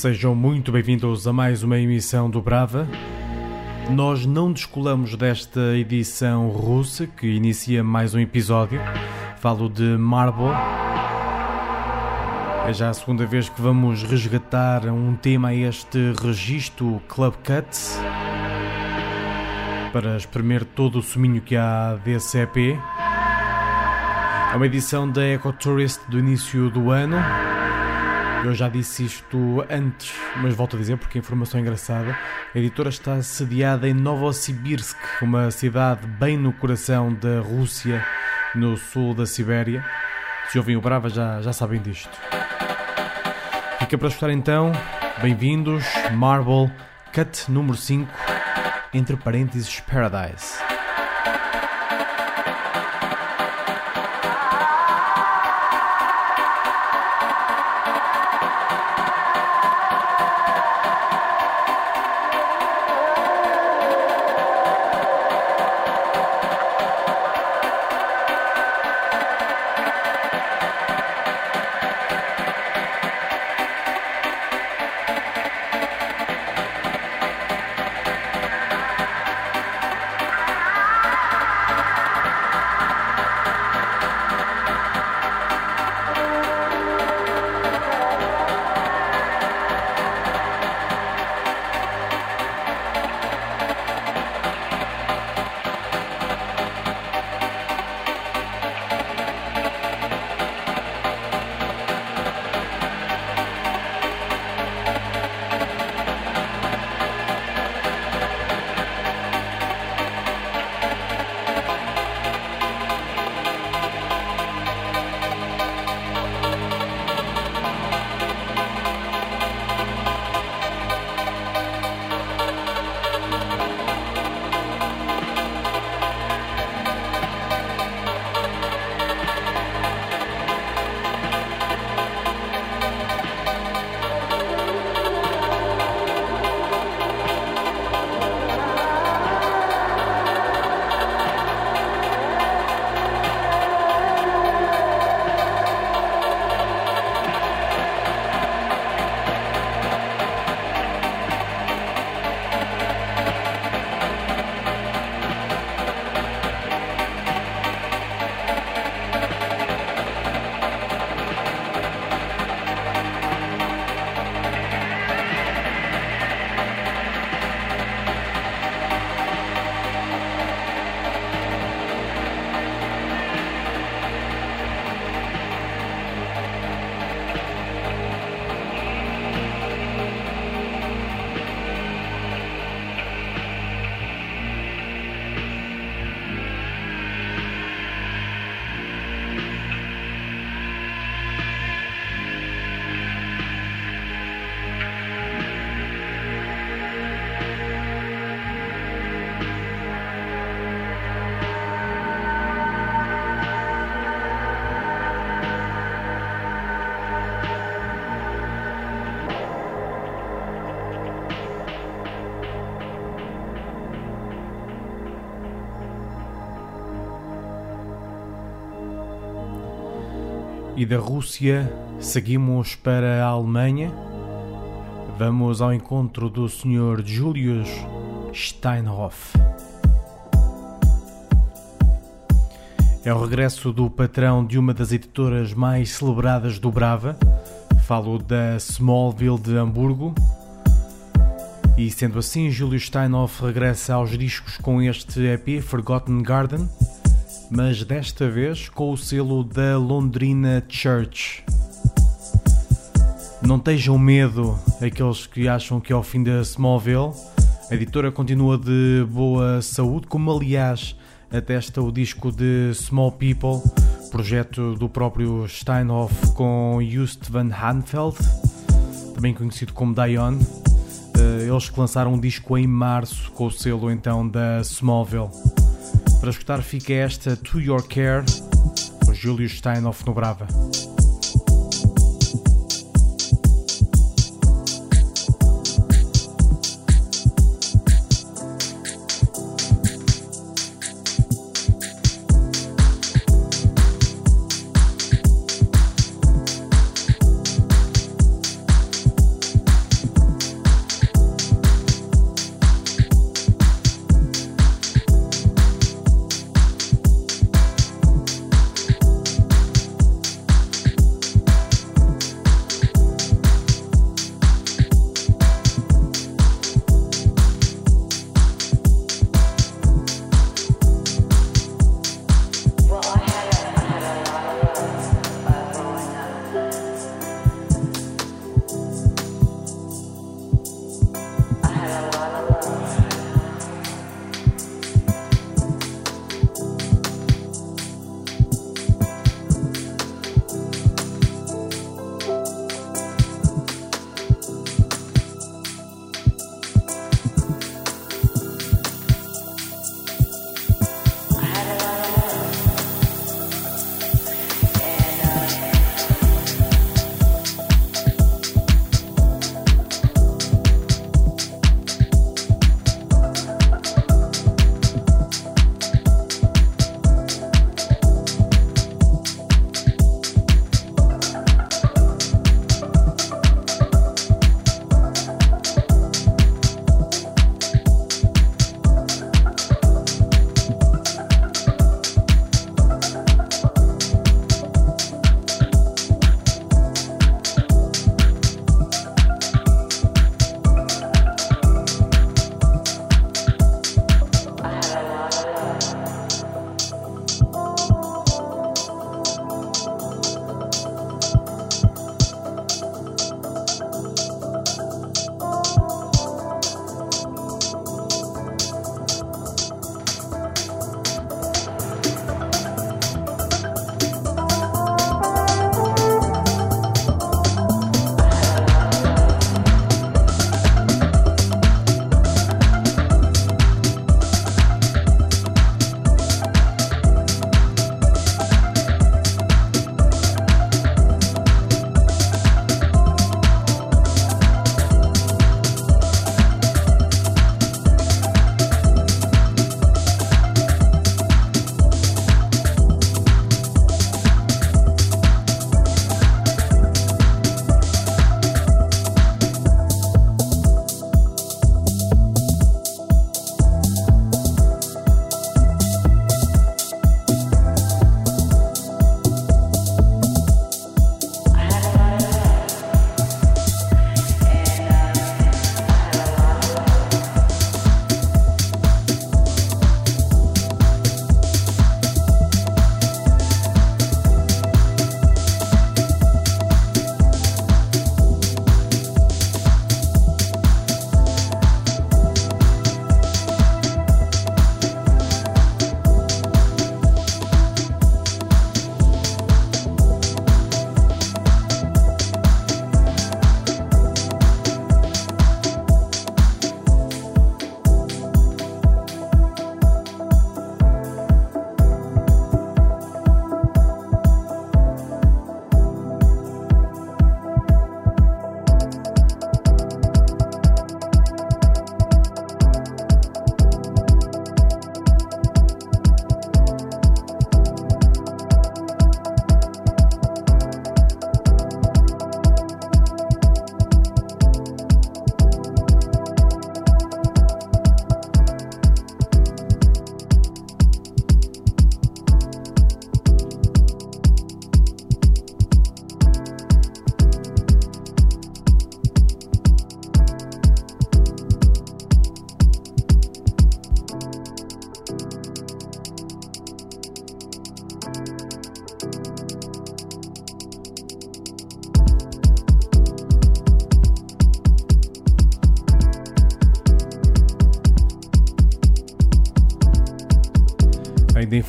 Sejam muito bem-vindos a mais uma emissão do Brava. Nós não descolamos desta edição russa que inicia mais um episódio. Falo de Marble. É já a segunda vez que vamos resgatar um tema a este registro Club Cut para espremer todo o suminho que há desse EP. É uma edição da Ecotourist do início do ano. Eu já disse isto antes, mas volto a dizer porque a informação é engraçada. A editora está sediada em Novosibirsk, uma cidade bem no coração da Rússia, no sul da Sibéria. Se ouvem o Brava já, já sabem disto. Fica para escutar então. Bem-vindos, Marble, Cut número 5, entre parênteses Paradise. E da Rússia seguimos para a Alemanha. Vamos ao encontro do Sr. Julius Steinhoff. É o regresso do patrão de uma das editoras mais celebradas do Brava. Falo da Smallville de Hamburgo. E sendo assim, Julius Steinhoff regressa aos discos com este EP Forgotten Garden mas desta vez com o selo da Londrina Church. Não tenham medo aqueles que acham que é o fim da Smallville. A editora continua de boa saúde, como aliás atesta o disco de Small People, projeto do próprio Steinhoff com Just van Hanfeld, também conhecido como Dion. Eh, eles lançaram um disco em março com o selo então da Smallville. Para escutar fica esta To Your Care, com Júlio Steinhoff no Brava.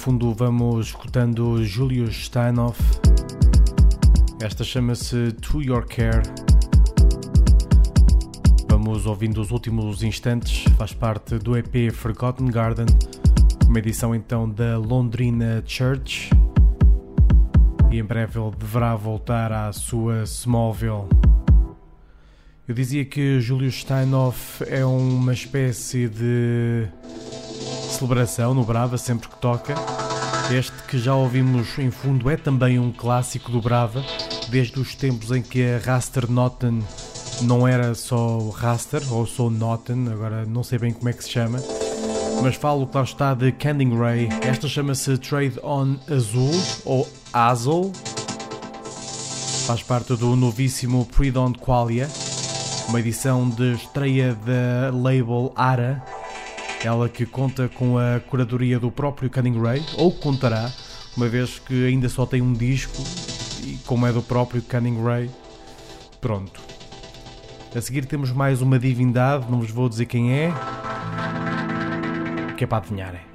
Fundo vamos escutando Julius Steinhoff. Esta chama-se To Your Care. Vamos ouvindo os últimos instantes, faz parte do EP Forgotten Garden, uma edição então da Londrina Church. E em breve ele deverá voltar à sua Smallville. Eu dizia que Julius Steinhoff é uma espécie de celebração no Brava sempre que toca. Este que já ouvimos em fundo é também um clássico do Brava, desde os tempos em que a Raster Noten não era só Raster ou só Noten, agora não sei bem como é que se chama, mas falo que lá está de Canning Ray. Esta chama-se Trade on Azul ou Azul, faz parte do novíssimo Pre-Dawn Qualia, uma edição de estreia da label Ara ela que conta com a curadoria do próprio Cunning Ray, ou contará, uma vez que ainda só tem um disco, e como é do próprio Cunning Ray, pronto. A seguir temos mais uma divindade, não vos vou dizer quem é, que é para adivinharem.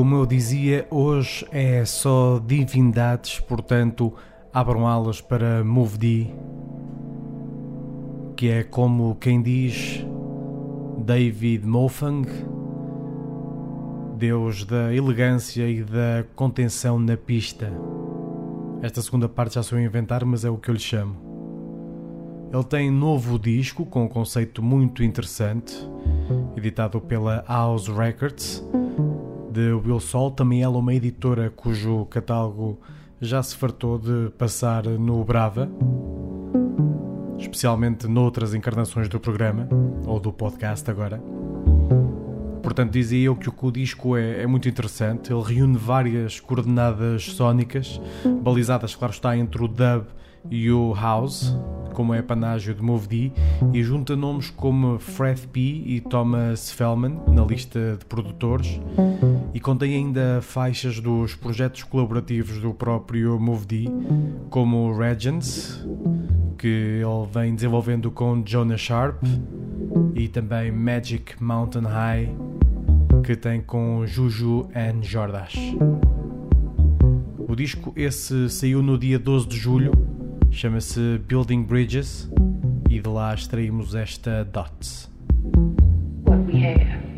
Como eu dizia, hoje é só divindades, portanto, abram alas para MoveD, que é como quem diz David Mofang, deus da elegância e da contenção na pista. Esta segunda parte já sou a inventar, mas é o que eu lhe chamo. Ele tem novo disco com um conceito muito interessante, editado pela House Records de Will Sol, também ela uma editora cujo catálogo já se fartou de passar no Brava, especialmente noutras encarnações do programa, ou do podcast agora. Portanto, dizia eu que o disco é, é, muito interessante. Ele reúne várias coordenadas sónicas, balizadas, claro está, entre o dub e o house, como é panágio de Move D, e junta nomes como Fred P e Thomas Fellman na lista de produtores, e contém ainda faixas dos projetos colaborativos do próprio Move D, como Regents, que ele vem desenvolvendo com Jonah Sharp, e também Magic Mountain High, que tem com Juju and Jordash. O disco esse saiu no dia 12 de julho, chama-se Building Bridges e de lá extraímos esta Dots. What we have.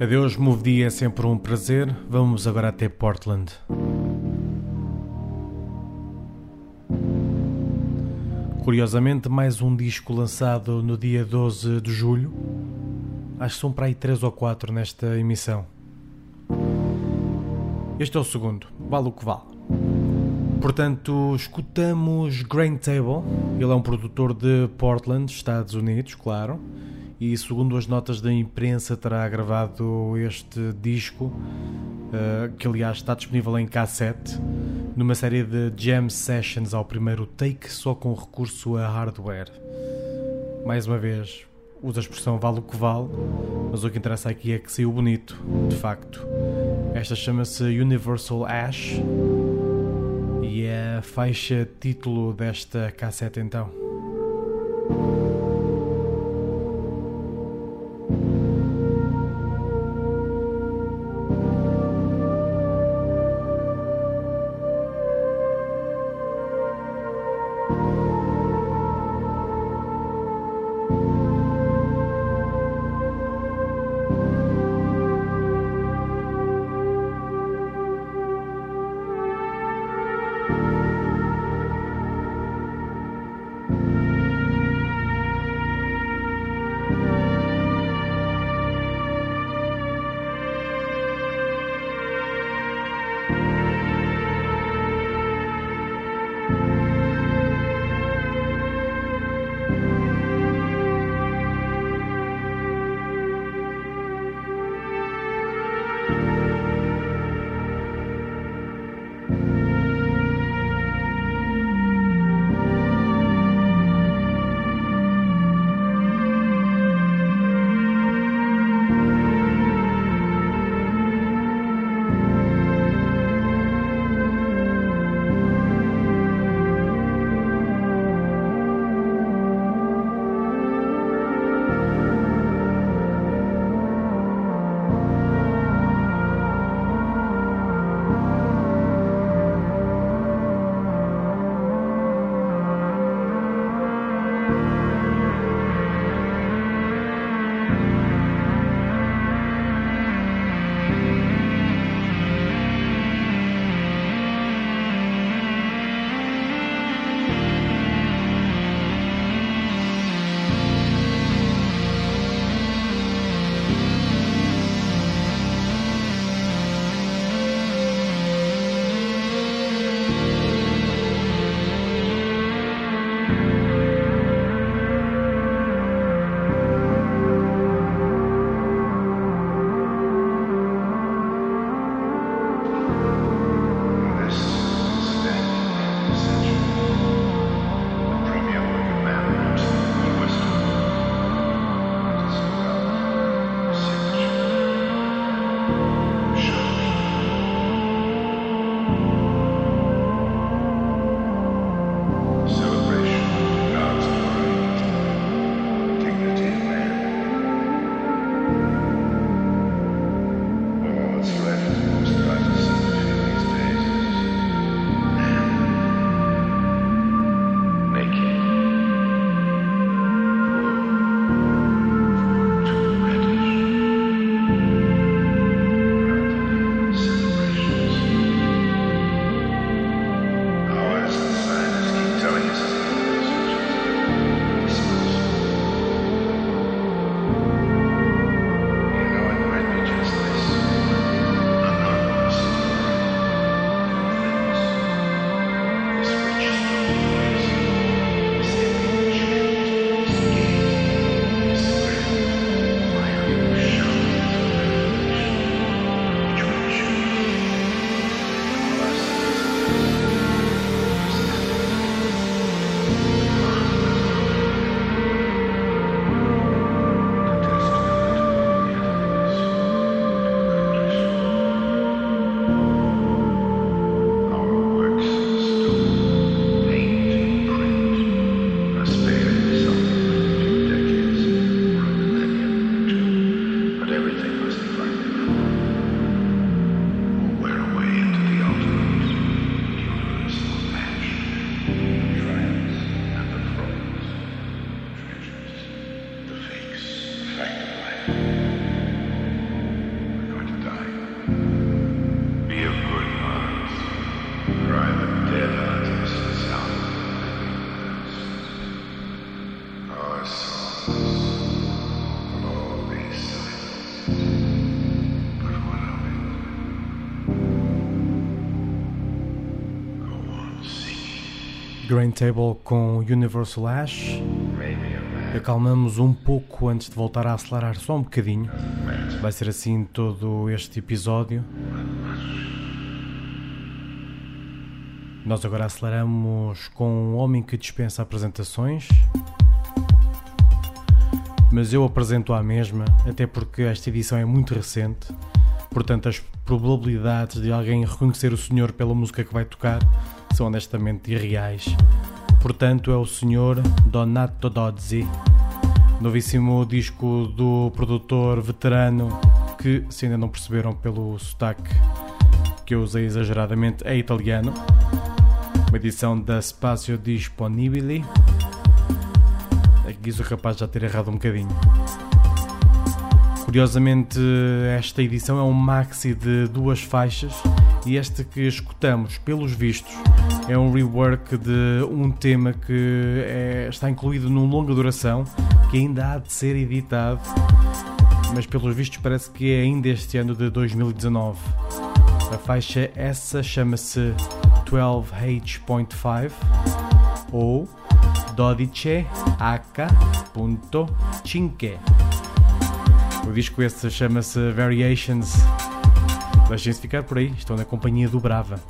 Adeus, Move é sempre um prazer. Vamos agora até Portland. Curiosamente, mais um disco lançado no dia 12 de julho. Acho que são para aí 3 ou 4 nesta emissão. Este é o segundo, vale o que vale. Portanto, escutamos Grain Table. Ele é um produtor de Portland, Estados Unidos, claro e segundo as notas da imprensa terá gravado este disco uh, que aliás está disponível em cassete numa série de jam sessions ao primeiro take só com recurso a hardware. Mais uma vez usa a expressão vale o que vale mas o que interessa aqui é que saiu bonito de facto. Esta chama-se Universal Ash e é a faixa título desta cassete então Grain Table com Universal Ash. Acalmamos um pouco antes de voltar a acelerar só um bocadinho. Vai ser assim todo este episódio. Nós agora aceleramos com um homem que dispensa apresentações. Mas eu apresento a mesma, até porque esta edição é muito recente. Portanto, as probabilidades de alguém reconhecer o senhor pela música que vai tocar são honestamente irreais. Portanto, é o Sr. Donato Dozzi, novíssimo disco do produtor veterano que, se ainda não perceberam pelo sotaque que eu usei exageradamente, é italiano. Uma edição da Spazio Disponibili. Aqui sou capaz de já ter errado um bocadinho. Curiosamente, esta edição é um maxi de duas faixas e esta que escutamos, pelos vistos, é um rework de um tema que é, está incluído num longa duração que ainda há de ser editado, mas pelos vistos parece que é ainda este ano de 2019. A faixa essa chama-se 12H.5 ou Dodice H.5. O disco esse chama-se Variations. Deixem-se ficar por aí, estão na companhia do Brava.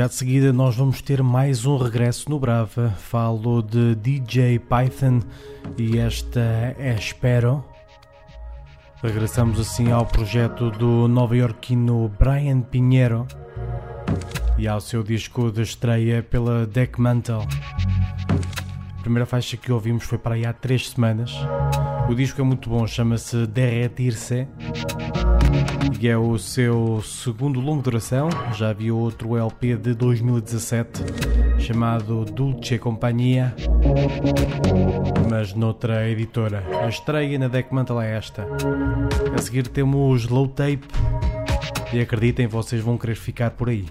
Já de seguida nós vamos ter mais um regresso no Brava. Falo de DJ Python e esta é Espero. Regressamos assim ao projeto do nova-iorquino Brian Pinheiro e ao seu disco de estreia pela Deck Mantle. A primeira faixa que ouvimos foi para aí há três semanas. O disco é muito bom, chama-se Derretir-se e é o seu segundo longo duração. Já havia outro LP de 2017 chamado Dulce Companhia, mas noutra editora. A estreia na Deck Mantle é esta. A seguir temos Low Tape e acreditem, vocês vão querer ficar por aí.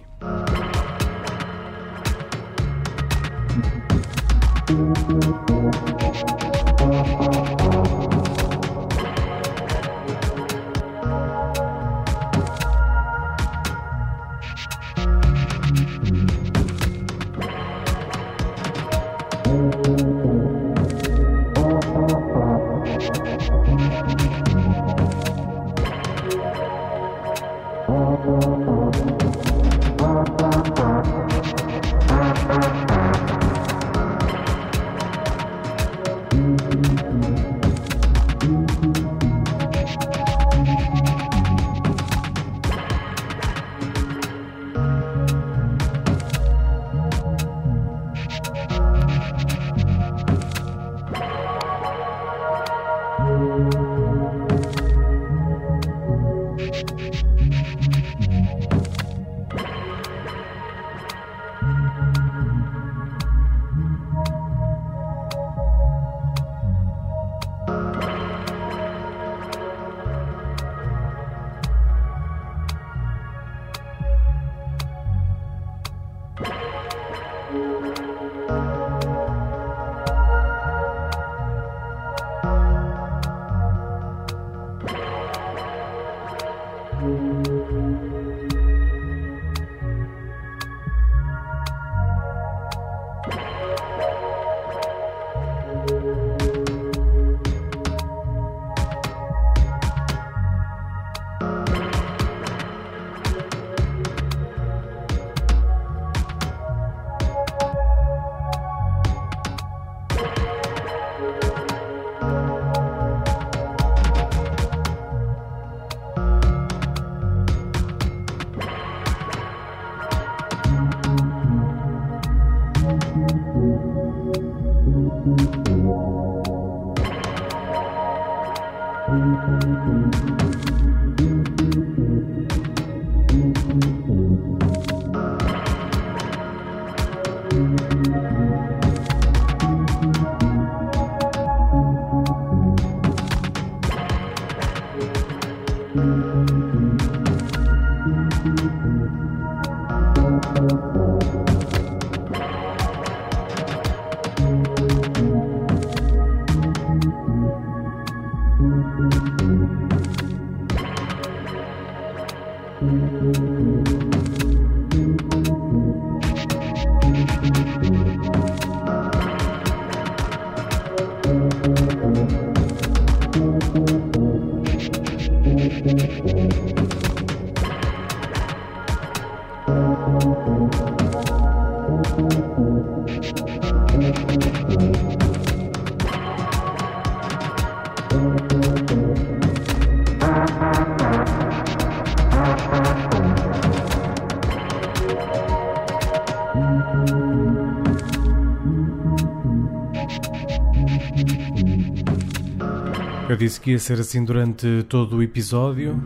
Disse que ia ser assim durante todo o episódio.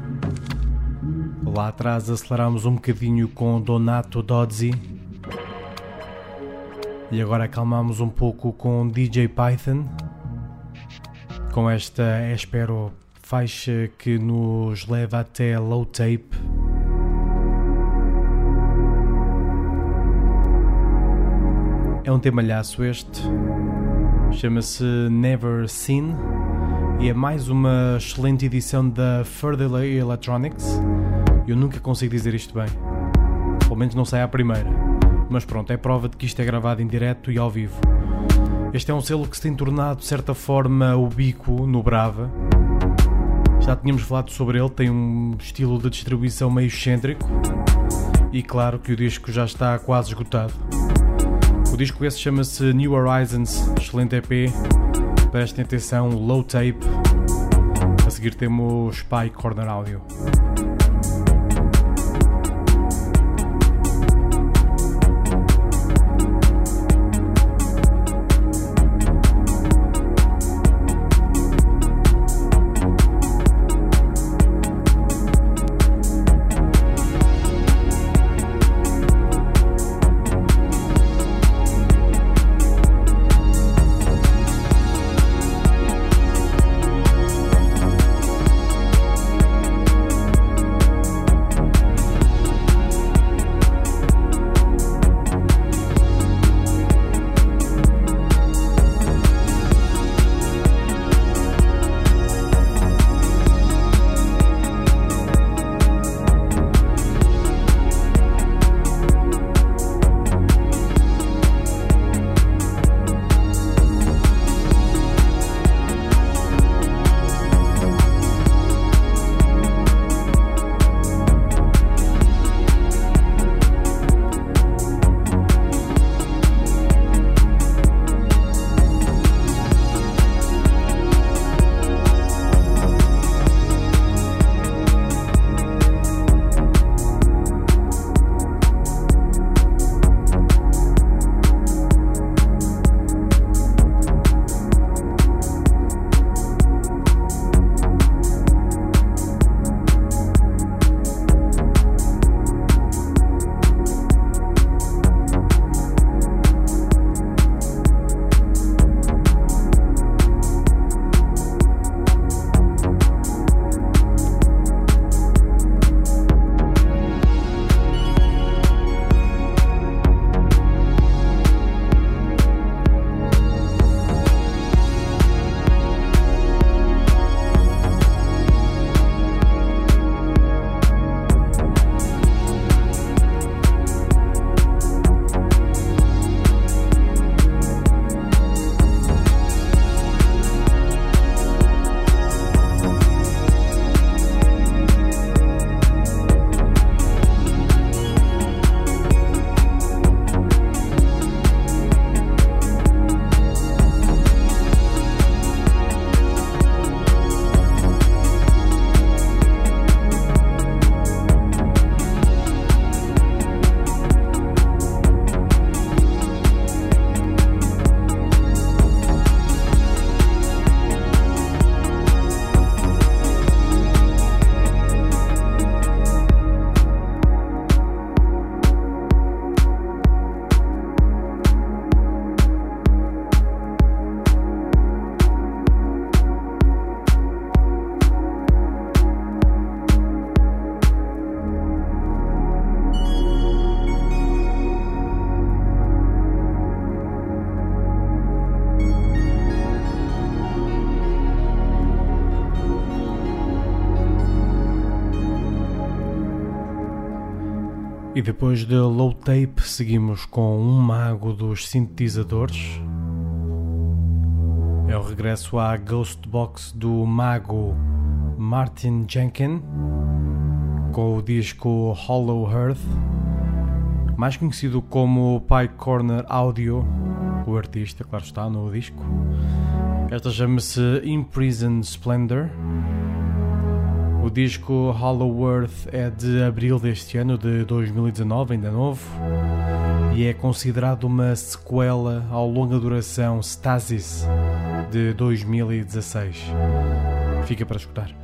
Lá atrás acelerámos um bocadinho com Donato Dodzi. E agora acalmámos um pouco com DJ Python. Com esta, espero, faixa que nos leva até Low Tape. É um temalhaço este. Chama-se Never Seen e é mais uma excelente edição da Further Electronics. Eu nunca consigo dizer isto bem, pelo menos não sai à primeira, mas pronto, é prova de que isto é gravado em direto e ao vivo. Este é um selo que se tem tornado de certa forma ubíquo no Brava. Já tínhamos falado sobre ele, tem um estilo de distribuição meio excêntrico e claro que o disco já está quase esgotado. O disco esse chama-se New Horizons, excelente EP. Prestem atenção, low tape. A seguir temos Spy Corner Audio. Depois de low tape, seguimos com um mago dos sintetizadores. É o regresso à Ghost Box do mago Martin Jenkin, com o disco Hollow Earth, mais conhecido como Pie Corner Audio, o artista, claro está, no disco. Esta chama-se Imprisoned Splendor. O disco Hollow Earth é de abril deste ano, de 2019, ainda novo, e é considerado uma sequela ao longa duração Stasis de 2016. Fica para escutar.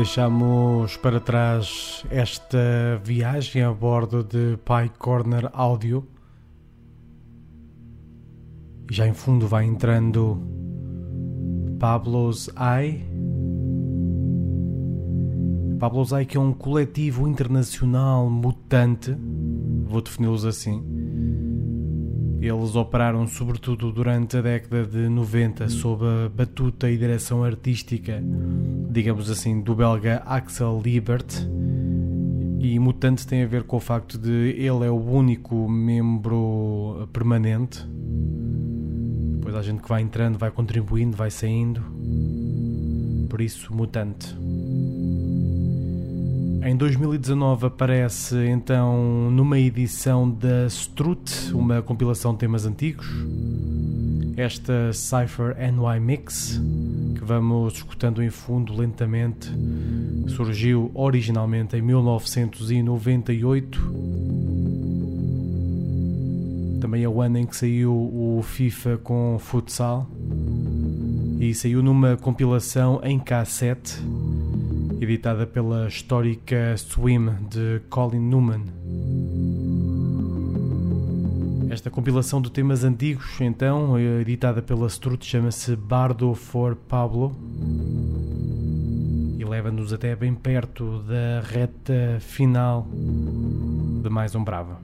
Deixamos para trás esta viagem a bordo de Pi Corner Audio. Já em fundo vai entrando Pablo's Eye. Pablo's Eye que é um coletivo internacional mutante, vou defini-los assim. Eles operaram sobretudo durante a década de 90 sob a batuta e direção artística digamos assim, do belga Axel Liebert. E mutante tem a ver com o facto de ele é o único membro permanente. Depois há gente que vai entrando, vai contribuindo, vai saindo. Por isso, mutante. Em 2019 aparece então numa edição da Strut, uma compilação de temas antigos, esta Cypher NY Mix, que vamos escutando em fundo lentamente, surgiu originalmente em 1998. Também é o ano em que saiu o FIFA com futsal. E saiu numa compilação em cassete editada pela histórica Swim de Colin Newman. Esta compilação de temas antigos, então, editada pela Strut, chama-se Bardo for Pablo e leva-nos até bem perto da reta final de mais um Brava.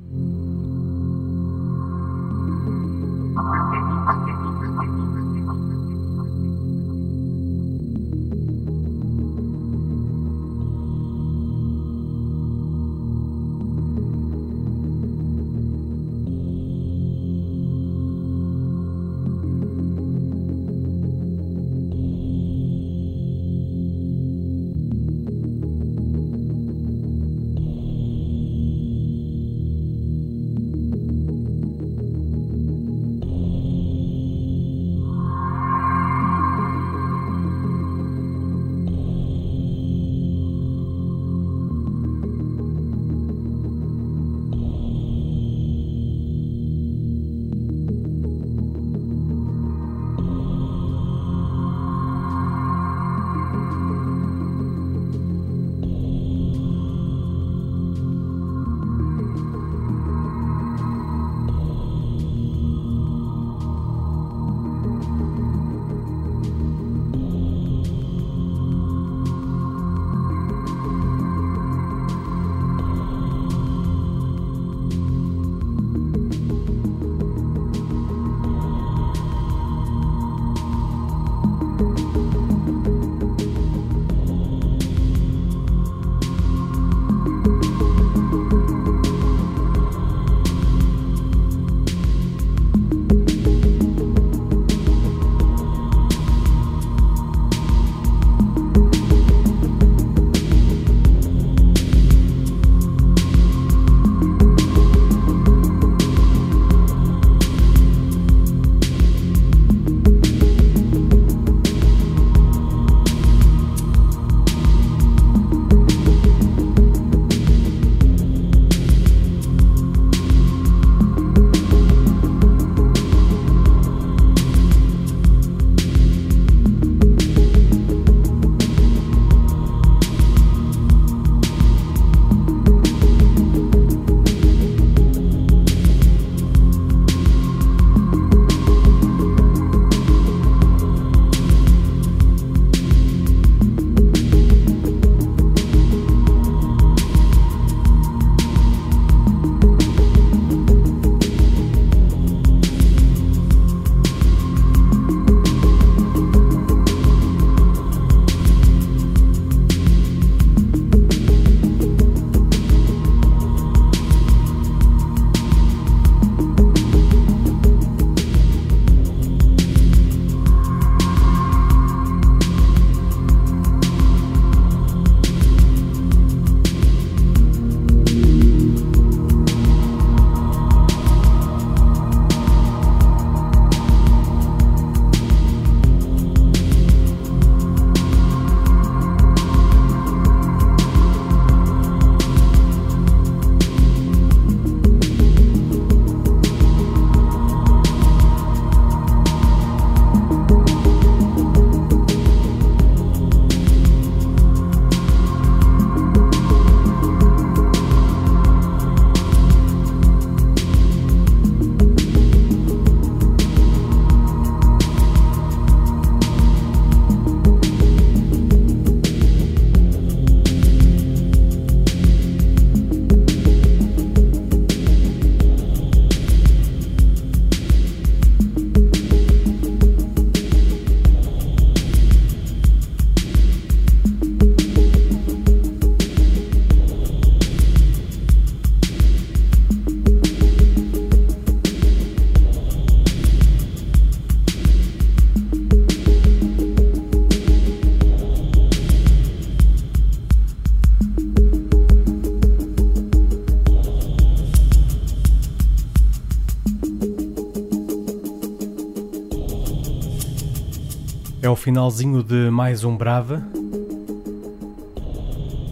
É o finalzinho de mais um Brava.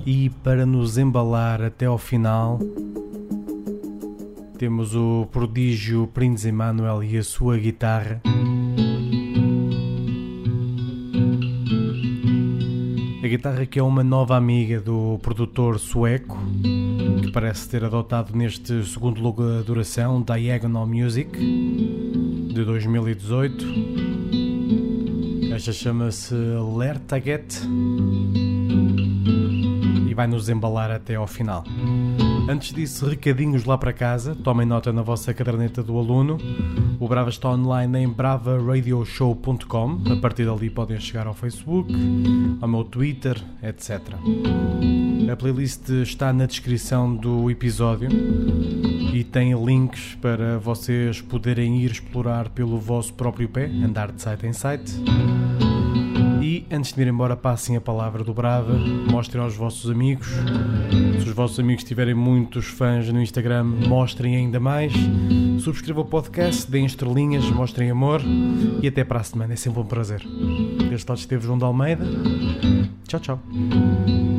E para nos embalar até ao final, temos o prodígio Prince Emmanuel e a sua guitarra. A guitarra que é uma nova amiga do produtor sueco, que parece ter adotado neste segundo longa duração, Diagonal Music, de 2018. Esta chama-se Lertaget e vai nos embalar até ao final. Antes disso, recadinhos lá para casa, tomem nota na vossa caderneta do aluno. O Brava está online em bravaradioshow.com. A partir dali podem chegar ao Facebook, ao meu Twitter, etc. A playlist está na descrição do episódio e tem links para vocês poderem ir explorar pelo vosso próprio pé, andar de site em site. Antes de ir embora, passem a palavra do Brava, mostrem aos vossos amigos. Se os vossos amigos tiverem muitos fãs no Instagram, mostrem ainda mais. Subscrevam o podcast, deem estrelinhas, mostrem amor e até para a semana. É sempre um prazer. Deste lado esteve João de Almeida. Tchau, tchau.